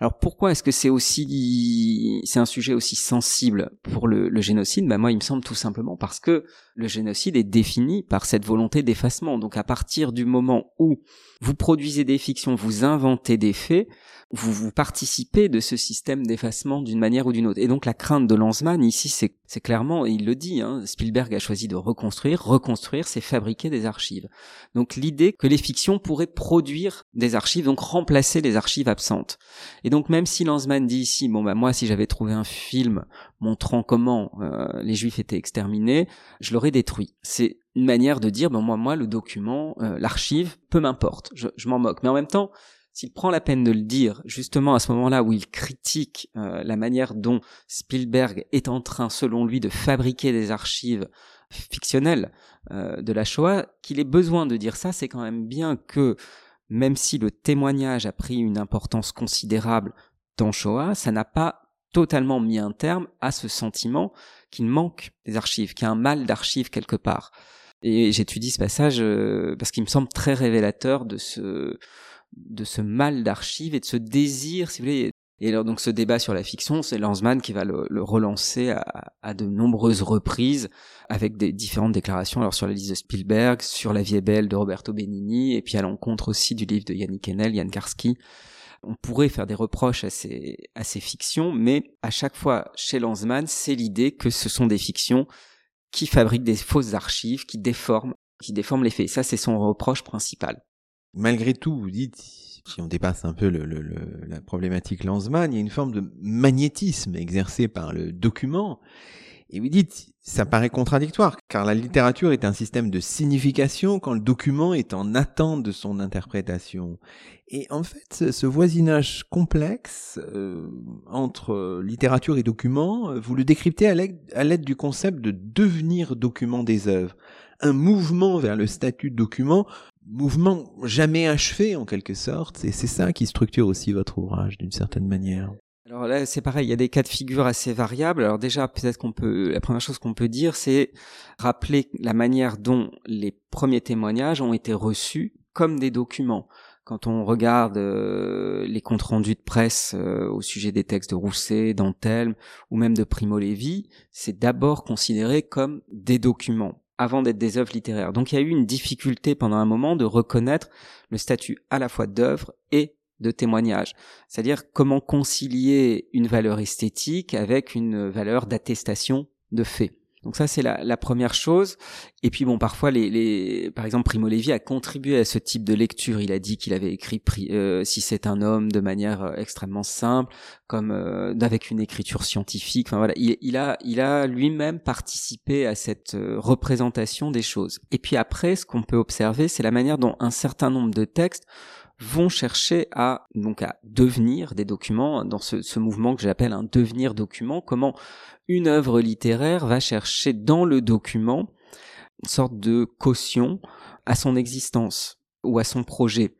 Alors pourquoi est-ce que c'est aussi c'est un sujet aussi sensible pour le, génocide? Ben moi il me semble tout simplement parce que le génocide est défini par cette volonté d'effacement. Donc à partir du moment où vous produisez des fictions, vous inventez des faits, vous, vous participez de ce système d'effacement d'une manière ou d'une autre. Et donc la crainte de Lanzmann ici, c'est, clairement, il le dit, hein, Spielberg a choisi de reconstruire. Reconstruire, c'est fabriquer des archives. Donc l'idée que les fictions pourraient produire des archives, donc remplacer les archives absentes. Et donc même si Lanzmann dit ici, bon bah moi si j'avais trouvé un film montrant comment euh, les Juifs étaient exterminés, je l'aurais détruit. C'est une manière de dire, ben moi, moi, le document, euh, l'archive, peu m'importe, je, je m'en moque. Mais en même temps, s'il prend la peine de le dire, justement à ce moment-là où il critique euh, la manière dont Spielberg est en train, selon lui, de fabriquer des archives fictionnelles euh, de la Shoah, qu'il ait besoin de dire ça, c'est quand même bien que, même si le témoignage a pris une importance considérable dans Shoah, ça n'a pas totalement mis un terme à ce sentiment qu'il manque des archives, qu'il y a un mal d'archives quelque part. Et j'étudie ce passage euh, parce qu'il me semble très révélateur de ce de ce mal d'archives et de ce désir, si vous voulez. Et alors donc ce débat sur la fiction, c'est Lanzmann qui va le, relancer à, de nombreuses reprises avec des différentes déclarations. Alors sur la liste de Spielberg, sur La vie est belle de Roberto Benigni, et puis à l'encontre aussi du livre de Yannick Enel, Yann Karski. On pourrait faire des reproches à ces, à ces fictions, mais à chaque fois chez Lanzmann, c'est l'idée que ce sont des fictions qui fabriquent des fausses archives, qui déforment, qui déforment les faits. Ça, c'est son reproche principal. Malgré tout, vous dites, si on dépasse un peu le, le, la problématique Lanzmann, il y a une forme de magnétisme exercé par le document. Et vous dites, ça paraît contradictoire, car la littérature est un système de signification quand le document est en attente de son interprétation. Et en fait, ce voisinage complexe euh, entre littérature et document, vous le décryptez à l'aide du concept de devenir document des œuvres. Un mouvement vers le statut de document mouvement jamais achevé en quelque sorte, et c'est ça qui structure aussi votre ouvrage d'une certaine manière. Alors là, c'est pareil, il y a des cas de figure assez variables. Alors déjà, peut-être qu'on peut, la première chose qu'on peut dire, c'est rappeler la manière dont les premiers témoignages ont été reçus comme des documents. Quand on regarde euh, les comptes rendus de presse euh, au sujet des textes de Rousset, d'Antelme ou même de Primo Levi, c'est d'abord considéré comme des documents avant d'être des œuvres littéraires. Donc il y a eu une difficulté pendant un moment de reconnaître le statut à la fois d'œuvre et de témoignage. C'est-à-dire comment concilier une valeur esthétique avec une valeur d'attestation de fait. Donc ça c'est la, la, première chose. Et puis bon, parfois les, les, par exemple Primo Levi a contribué à ce type de lecture. Il a dit qu'il avait écrit euh, si c'est un homme de manière euh, extrêmement simple, comme euh, avec une écriture scientifique. Enfin voilà, il, il a, il a lui-même participé à cette représentation des choses. Et puis après, ce qu'on peut observer, c'est la manière dont un certain nombre de textes vont chercher à donc à devenir des documents dans ce, ce mouvement que j'appelle un devenir document. Comment une œuvre littéraire va chercher dans le document une sorte de caution à son existence ou à son projet.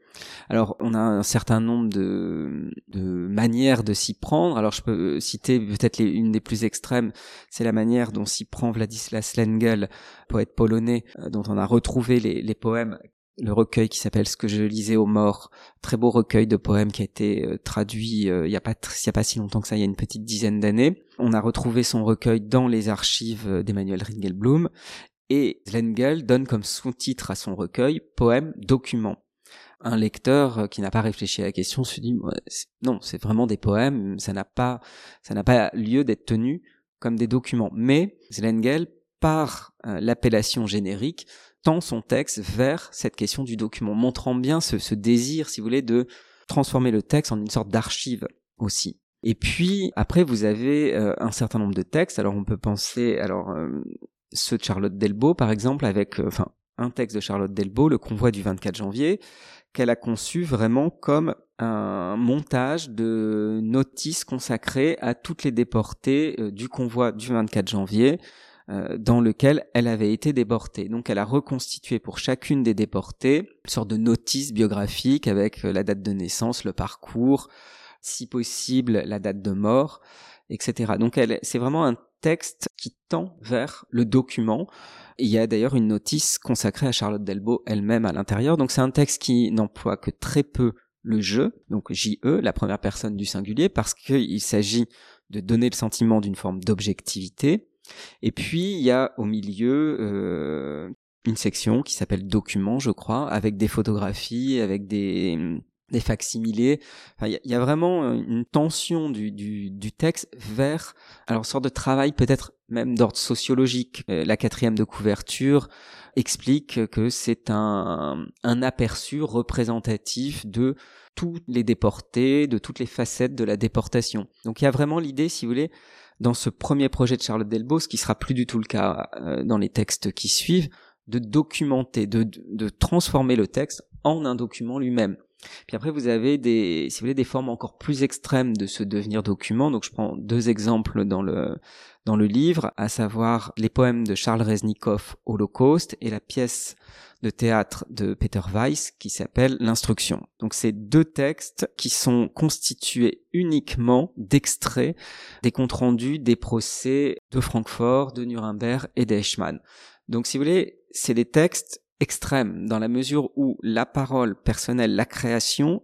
Alors, on a un certain nombre de, de manières de s'y prendre. Alors, je peux citer peut-être une des plus extrêmes, c'est la manière dont s'y prend Władysław Lengel, poète polonais, euh, dont on a retrouvé les, les poèmes le recueil qui s'appelle Ce que je lisais aux morts, très beau recueil de poèmes qui a été euh, traduit euh, il y a pas a pas si longtemps que ça, il y a une petite dizaine d'années. On a retrouvé son recueil dans les archives euh, d'Emmanuel Ringelblum et Lengel donne comme sous-titre à son recueil poème document. Un lecteur qui n'a pas réfléchi à la question se dit non, c'est vraiment des poèmes, ça n'a pas ça n'a pas lieu d'être tenu comme des documents. Mais Lengel par l'appellation générique tend son texte vers cette question du document, montrant bien ce, désir, si vous voulez, de transformer le texte en une sorte d'archive aussi. Et puis après vous avez euh, un certain nombre de textes. Alors on peut penser alors euh, ceux de Charlotte Delbo par exemple avec euh, enfin un texte de Charlotte Delbo, le convoi du 24 janvier, qu'elle a conçu vraiment comme un montage de notices consacrées à toutes les déportées du convoi du 24 janvier dans lequel elle avait été déportée. Donc elle a reconstitué pour chacune des déportées une sorte de notice biographique avec euh, la date de naissance, le parcours, si possible la date de mort, etc. Donc c'est vraiment un texte qui tend vers le document. Il y a d'ailleurs une notice consacrée à Charlotte Delbo elle-même à l'intérieur. Donc c'est un texte qui n'emploie que très peu le je, donc JE, la première personne du singulier, parce qu'il s'agit de donner le sentiment d'une forme d'objectivité, et puis il y a au milieu euh, une section qui s'appelle documents, je crois, avec des photographies, avec des des facsimilés. Il y, a vraiment une tension du, du, du texte vers alors sorte de travail peut-être même d'ordre sociologique. Euh, la quatrième de couverture explique que c'est un, un aperçu représentatif de tous les déportés, de toutes les facettes de la déportation. Donc il y a vraiment l'idée, si vous voulez, dans ce premier projet de Charlotte Delbos, ce qui sera plus du tout le cas euh, dans les textes qui suivent, de documenter, de, de transformer le texte en un document lui-même. Puis après, vous avez des, si vous voulez, des formes encore plus extrêmes de ce devenir document. Donc, je prends deux exemples dans le dans le livre, à savoir les poèmes de Charles Reznikov, Holocauste, et la pièce de théâtre de Peter Weiss qui s'appelle L'instruction. Donc c'est deux textes qui sont constitués uniquement d'extraits des comptes rendus des procès de Francfort, de Nuremberg et d'Eichmann. Donc si vous voulez, c'est des textes extrêmes dans la mesure où la parole personnelle, la création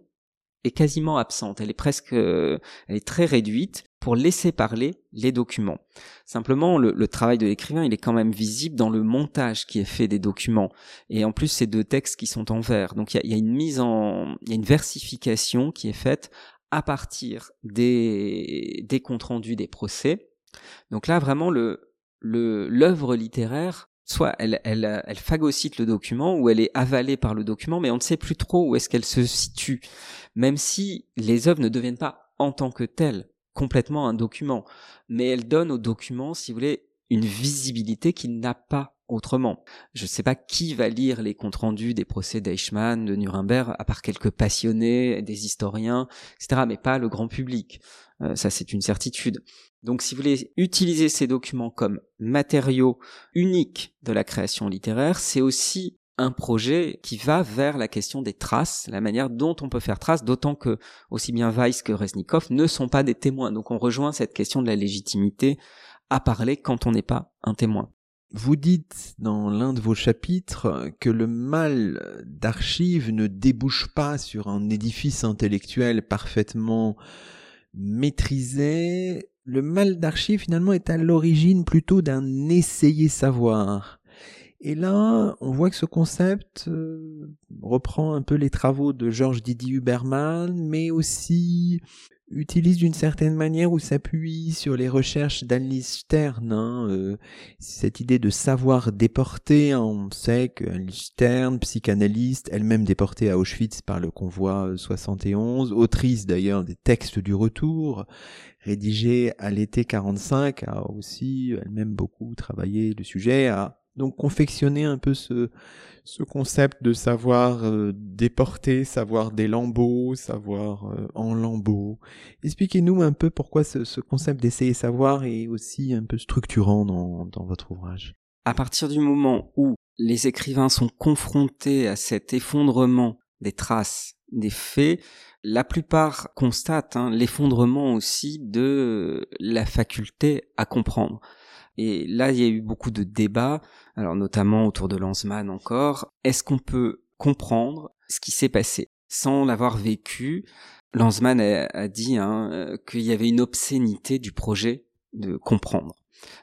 est quasiment absente. Elle est presque, elle est très réduite pour laisser parler les documents. Simplement, le, travail de l'écrivain, il est quand même visible dans le montage qui est fait des documents. Et en plus, c'est deux textes qui sont en vers. Donc, il y a, une mise en, il y a une versification qui est faite à partir des, des comptes rendus des procès. Donc là, vraiment, le, le, l'œuvre littéraire soit elle, elle, elle phagocyte le document ou elle est avalée par le document, mais on ne sait plus trop où est-ce qu'elle se situe, même si les œuvres ne deviennent pas en tant que telles complètement un document, mais elle donne au document, si vous voulez, une visibilité qu'il n'a pas autrement. Je ne sais pas qui va lire les comptes rendus des procès d'Eichmann, de Nuremberg, à part quelques passionnés, des historiens, etc., mais pas le grand public. Euh, ça, c'est une certitude. Donc, si vous voulez utiliser ces documents comme matériaux uniques de la création littéraire, c'est aussi un projet qui va vers la question des traces, la manière dont on peut faire trace, d'autant que aussi bien Weiss que Reznikov ne sont pas des témoins. Donc on rejoint cette question de la légitimité à parler quand on n'est pas un témoin. Vous dites dans l'un de vos chapitres que le mal d'archives ne débouche pas sur un édifice intellectuel parfaitement maîtrisé. Le mal d'archives finalement est à l'origine plutôt d'un essayer savoir et là, on voit que ce concept euh, reprend un peu les travaux de Georges Didier Huberman, mais aussi utilise d'une certaine manière ou s'appuie sur les recherches d'Annelise Stern. Hein, euh, cette idée de savoir déporter, on sait que Stern, psychanalyste, elle-même déportée à Auschwitz par le convoi 71, autrice d'ailleurs des textes du retour, rédigée à l'été 45, a aussi elle-même beaucoup travaillé le sujet, a donc confectionner un peu ce, ce concept de savoir euh, déporter, savoir des lambeaux, savoir euh, en lambeaux. Expliquez-nous un peu pourquoi ce, ce concept d'essayer savoir est aussi un peu structurant dans, dans votre ouvrage. À partir du moment où les écrivains sont confrontés à cet effondrement des traces, des faits, la plupart constatent hein, l'effondrement aussi de la faculté à comprendre. Et là, il y a eu beaucoup de débats, alors notamment autour de Lanzmann encore. Est-ce qu'on peut comprendre ce qui s'est passé sans l'avoir vécu? Lanzmann a, dit hein, euh, qu'il y avait une obscénité du projet de comprendre.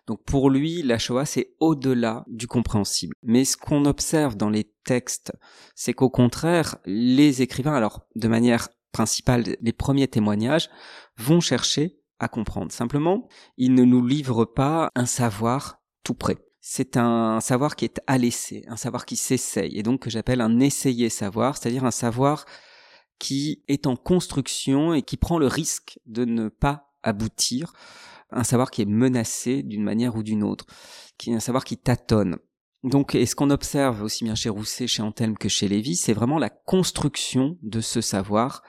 Donc pour lui, la Shoah, c'est au-delà du compréhensible. Mais ce qu'on observe dans les textes, c'est qu'au contraire, les écrivains, alors de manière principale, les premiers témoignages, vont chercher à comprendre. Simplement, il ne nous livre pas un savoir tout prêt. C'est un savoir qui est à laisser, un savoir qui s'essaye, et donc que j'appelle un essayer savoir, c'est-à-dire un savoir qui est en construction et qui prend le risque de ne pas aboutir, un savoir qui est menacé d'une manière ou d'une autre, qui est un savoir qui tâtonne. Donc, et ce qu'on observe aussi bien chez Rousset, chez Antelme que chez Lévy, c'est vraiment la construction de ce savoir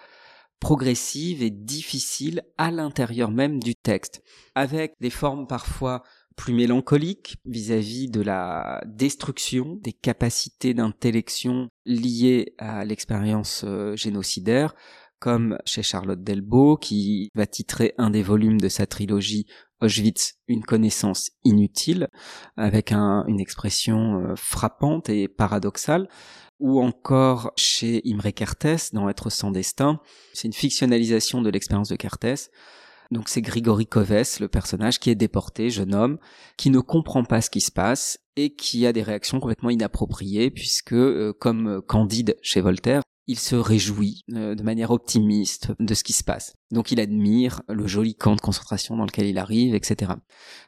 progressive et difficile à l'intérieur même du texte, avec des formes parfois plus mélancoliques vis-à-vis de la destruction des capacités d'intellection liées à l'expérience euh, génocidaire, comme chez Charlotte Delbo, qui va titrer un des volumes de sa trilogie Auschwitz, une connaissance inutile, avec une expression euh, frappante et paradoxale ou encore chez Imre Kertész dans Être sans destin. C'est une fictionnalisation de l'expérience de Kertész. Donc c'est Grigory Koves, le personnage qui est déporté, jeune homme, qui ne comprend pas ce qui se passe et qui a des réactions complètement inappropriées puisque, euh, comme Candide chez Voltaire, il se réjouit de manière optimiste de ce qui se passe. Donc il admire le joli camp de concentration dans lequel il arrive, etc.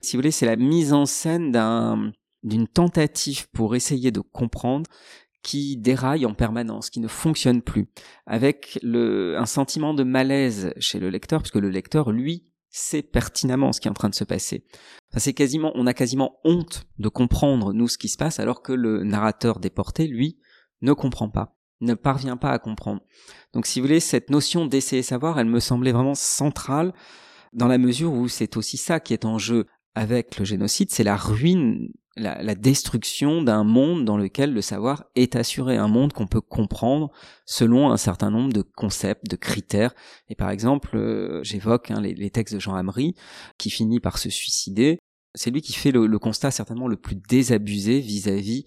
Si vous voulez, c'est la mise en scène d'un d'une tentative pour essayer de comprendre qui déraille en permanence, qui ne fonctionne plus, avec le, un sentiment de malaise chez le lecteur, puisque le lecteur, lui, sait pertinemment ce qui est en train de se passer. Enfin, c'est quasiment, on a quasiment honte de comprendre nous ce qui se passe, alors que le narrateur déporté, lui, ne comprend pas, ne parvient pas à comprendre. Donc, si vous voulez, cette notion d'essayer savoir, elle me semblait vraiment centrale dans la mesure où c'est aussi ça qui est en jeu avec le génocide, c'est la ruine la, destruction d'un monde dans lequel le savoir est assuré, un monde qu'on peut comprendre selon un certain nombre de concepts, de critères. Et par exemple, euh, j'évoque hein, les, textes de Jean Amery, qui finit par se suicider. C'est lui qui fait le, constat certainement le plus désabusé vis-à-vis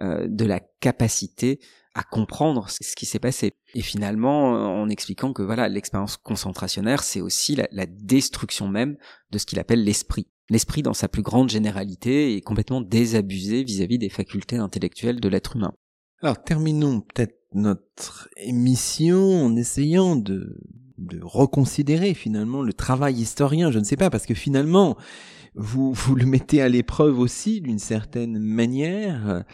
euh, de la capacité à comprendre ce qui s'est passé. Et finalement, en expliquant que voilà, l'expérience concentrationnaire, c'est aussi la destruction même de ce qu'il appelle l'esprit l'esprit dans sa plus grande généralité est complètement désabusé vis-à-vis des facultés intellectuelles de l'être humain. Alors terminons peut-être notre émission en essayant de, reconsidérer finalement le travail historien, je ne sais pas, parce que finalement, vous, le mettez à l'épreuve aussi d'une certaine manière.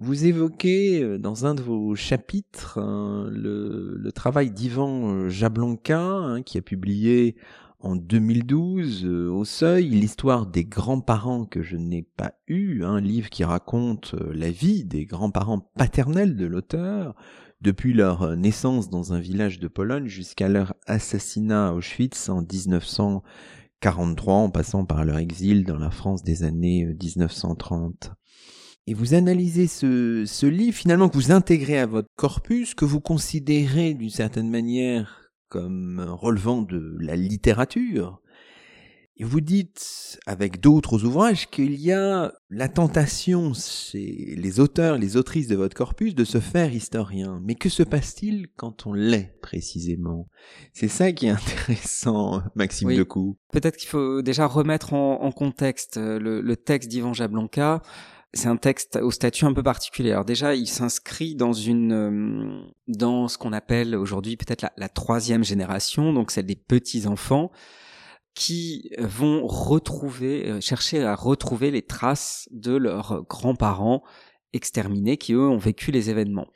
Vous évoquez euh, dans un de vos chapitres hein, le, travail d'Ivan Jablonka, hein, qui a publié en 2012 euh, au Seuil, l'histoire des grands-parents que je n'ai pas eu, un livre qui raconte euh, la vie des grands-parents paternels de l'auteur, depuis leur euh, naissance dans un village de Pologne jusqu'à leur assassinat à Auschwitz en 1943, en passant par leur exil dans la France des années 1930. Et vous analysez ce, ce livre finalement que vous intégrez à votre corpus, que vous considérez d'une certaine manière comme relevant de la littérature. Et vous dites, avec d'autres ouvrages, qu'il y a la tentation chez les auteurs, les autrices de votre corpus de se faire historien. Mais que se passe-t-il quand on l'est précisément? C'est ça qui est *laughs* intéressant, Maxime oui. Decou. Peut-être qu'il faut déjà remettre en, contexte euh, le, le texte d'Ivan Jablonka c'est un texte au statut un peu particulier. Alors déjà, il s'inscrit dans une euh, dans ce qu'on appelle aujourd'hui peut-être la, troisième génération, donc celle des petits enfants qui vont retrouver, euh, chercher à retrouver les traces de leurs grands-parents exterminés qui eux ont vécu les événements.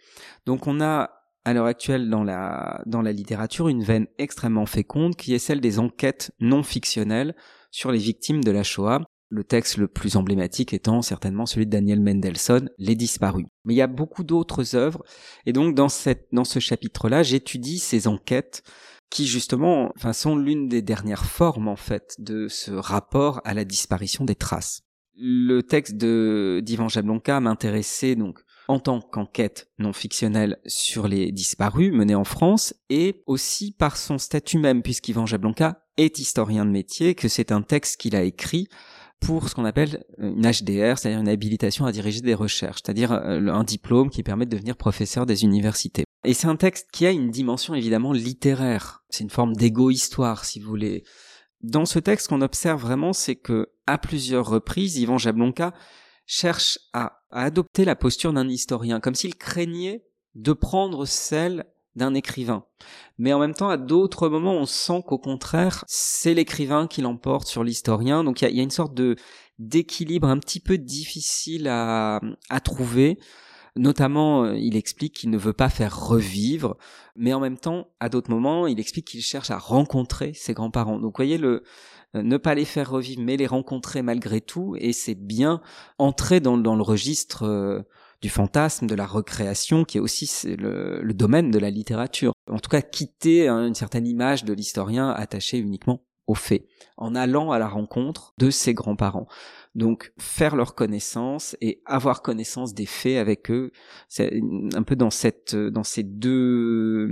Donc on a à l'heure actuelle dans la dans la littérature une veine extrêmement féconde qui est celle des enquêtes non fictionnelles sur les victimes de la Shoah le texte le plus emblématique étant certainement celui de Daniel Mendelssohn, Les Disparus. Mais il y a beaucoup d'autres œuvres, et donc dans, ce chapitre-là, j'étudie ces enquêtes qui justement enfin, sont l'une des dernières formes en fait de ce rapport à la disparition des traces. Le texte de d'Ivan Jablonka m'intéressait donc en tant qu'enquête non fictionnelle sur les disparus menée en France et aussi par son statut même puisqu'Ivan Jablonka est historien de métier, que c'est un texte qu'il a écrit pour ce qu'on appelle une HDR, c'est-à-dire une habilitation à diriger des recherches, c'est-à-dire euh, un diplôme qui permet de devenir professeur des universités. Et c'est un texte qui a une dimension évidemment littéraire. C'est une forme d'égo-histoire, si vous voulez. Dans ce texte, qu'on observe vraiment, c'est que à plusieurs reprises, Yvan Jablonka cherche à, à adopter la posture d'un historien, comme s'il craignait de prendre celle d'un écrivain. Mais en même temps, à d'autres moments, on sent qu'au contraire, c'est l'écrivain qui l'emporte sur l'historien. Donc il y a, une sorte de d'équilibre un petit peu difficile à, à trouver. Notamment, euh, il explique qu'il ne veut pas faire revivre, mais en même temps, à d'autres moments, il explique qu'il cherche à rencontrer ses grands-parents. Donc, voyez, le, euh, ne pas les faire revivre, mais les rencontrer malgré tout, et c'est bien entrer dans, dans le registre euh, du fantasme, de la recréation, qui est aussi le, le domaine de la littérature. En tout cas, quitter hein, une certaine image de l'historien attaché uniquement aux faits, en allant à la rencontre de ses grands-parents. Donc faire leur connaissance et avoir connaissance des faits avec eux, c'est un peu dans cette, dans ces deux,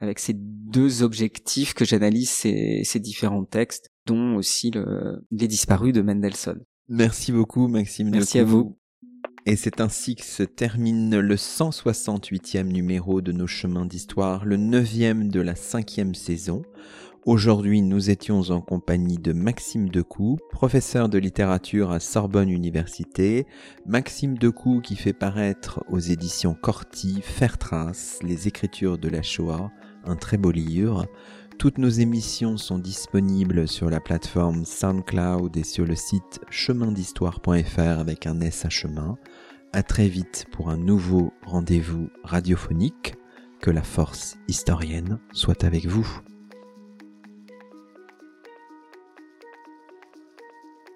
avec ces deux objectifs que j'analyse ces, ces différents textes, dont aussi le, les disparus de Mendelssohn. Merci beaucoup Maxime. Merci à vous. Et c'est ainsi que se termine le 168e numéro de nos chemins d'histoire, le neuvième de la cinquième saison. Aujourd'hui, nous étions en compagnie de Maxime Decoux, professeur de littérature à Sorbonne Université. Maxime Decoux qui fait paraître aux éditions Corti Faire Trace, les écritures de la Shoah, un très beau livre. Toutes nos émissions sont disponibles sur la plateforme SoundCloud et sur le site chemindhistoire.fr avec un S à chemin. À très vite pour un nouveau rendez-vous radiophonique. Que la force historienne soit avec vous.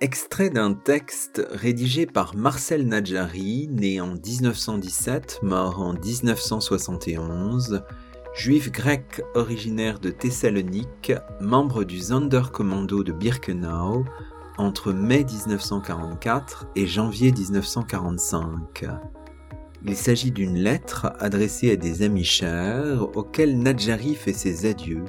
Extrait d'un texte rédigé par Marcel Nadjari, né en 1917, mort en 1971, juif grec originaire de Thessalonique, membre du Sonderkommando de Birkenau entre mai 1944 et janvier 1945. Il s'agit d'une lettre adressée à des amis chers auxquels Nadjari fait ses adieux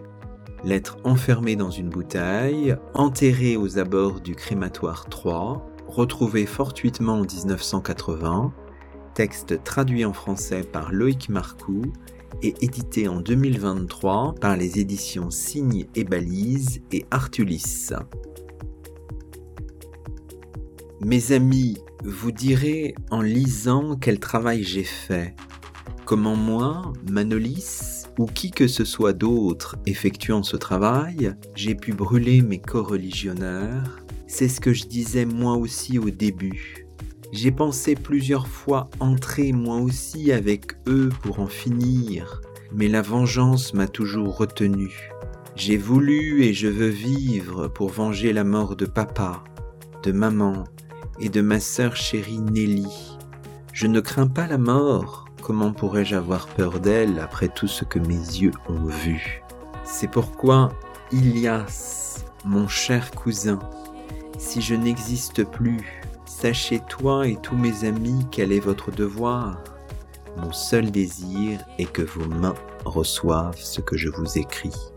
lettre enfermée dans une bouteille, enterrée aux abords du crématoire 3, retrouvée fortuitement en 1980, texte traduit en français par Loïc Marcoux et édité en 2023 par les éditions Signes et Balises et Artulis. Mes amis, vous direz en lisant quel travail j'ai fait, comment moi, Manolis, ou qui que ce soit d'autre effectuant ce travail, j'ai pu brûler mes co-religionnaires, c'est ce que je disais moi aussi au début. J'ai pensé plusieurs fois entrer moi aussi avec eux pour en finir, mais la vengeance m'a toujours retenu. J'ai voulu et je veux vivre pour venger la mort de papa, de maman et de ma sœur chérie Nelly. Je ne crains pas la mort, comment pourrais-je avoir peur d'elle après tout ce que mes yeux ont vu? C'est pourquoi, Ilias, mon cher cousin, si je n'existe plus, sachez toi et tous mes amis quel est votre devoir. Mon seul désir est que vos mains reçoivent ce que je vous écris.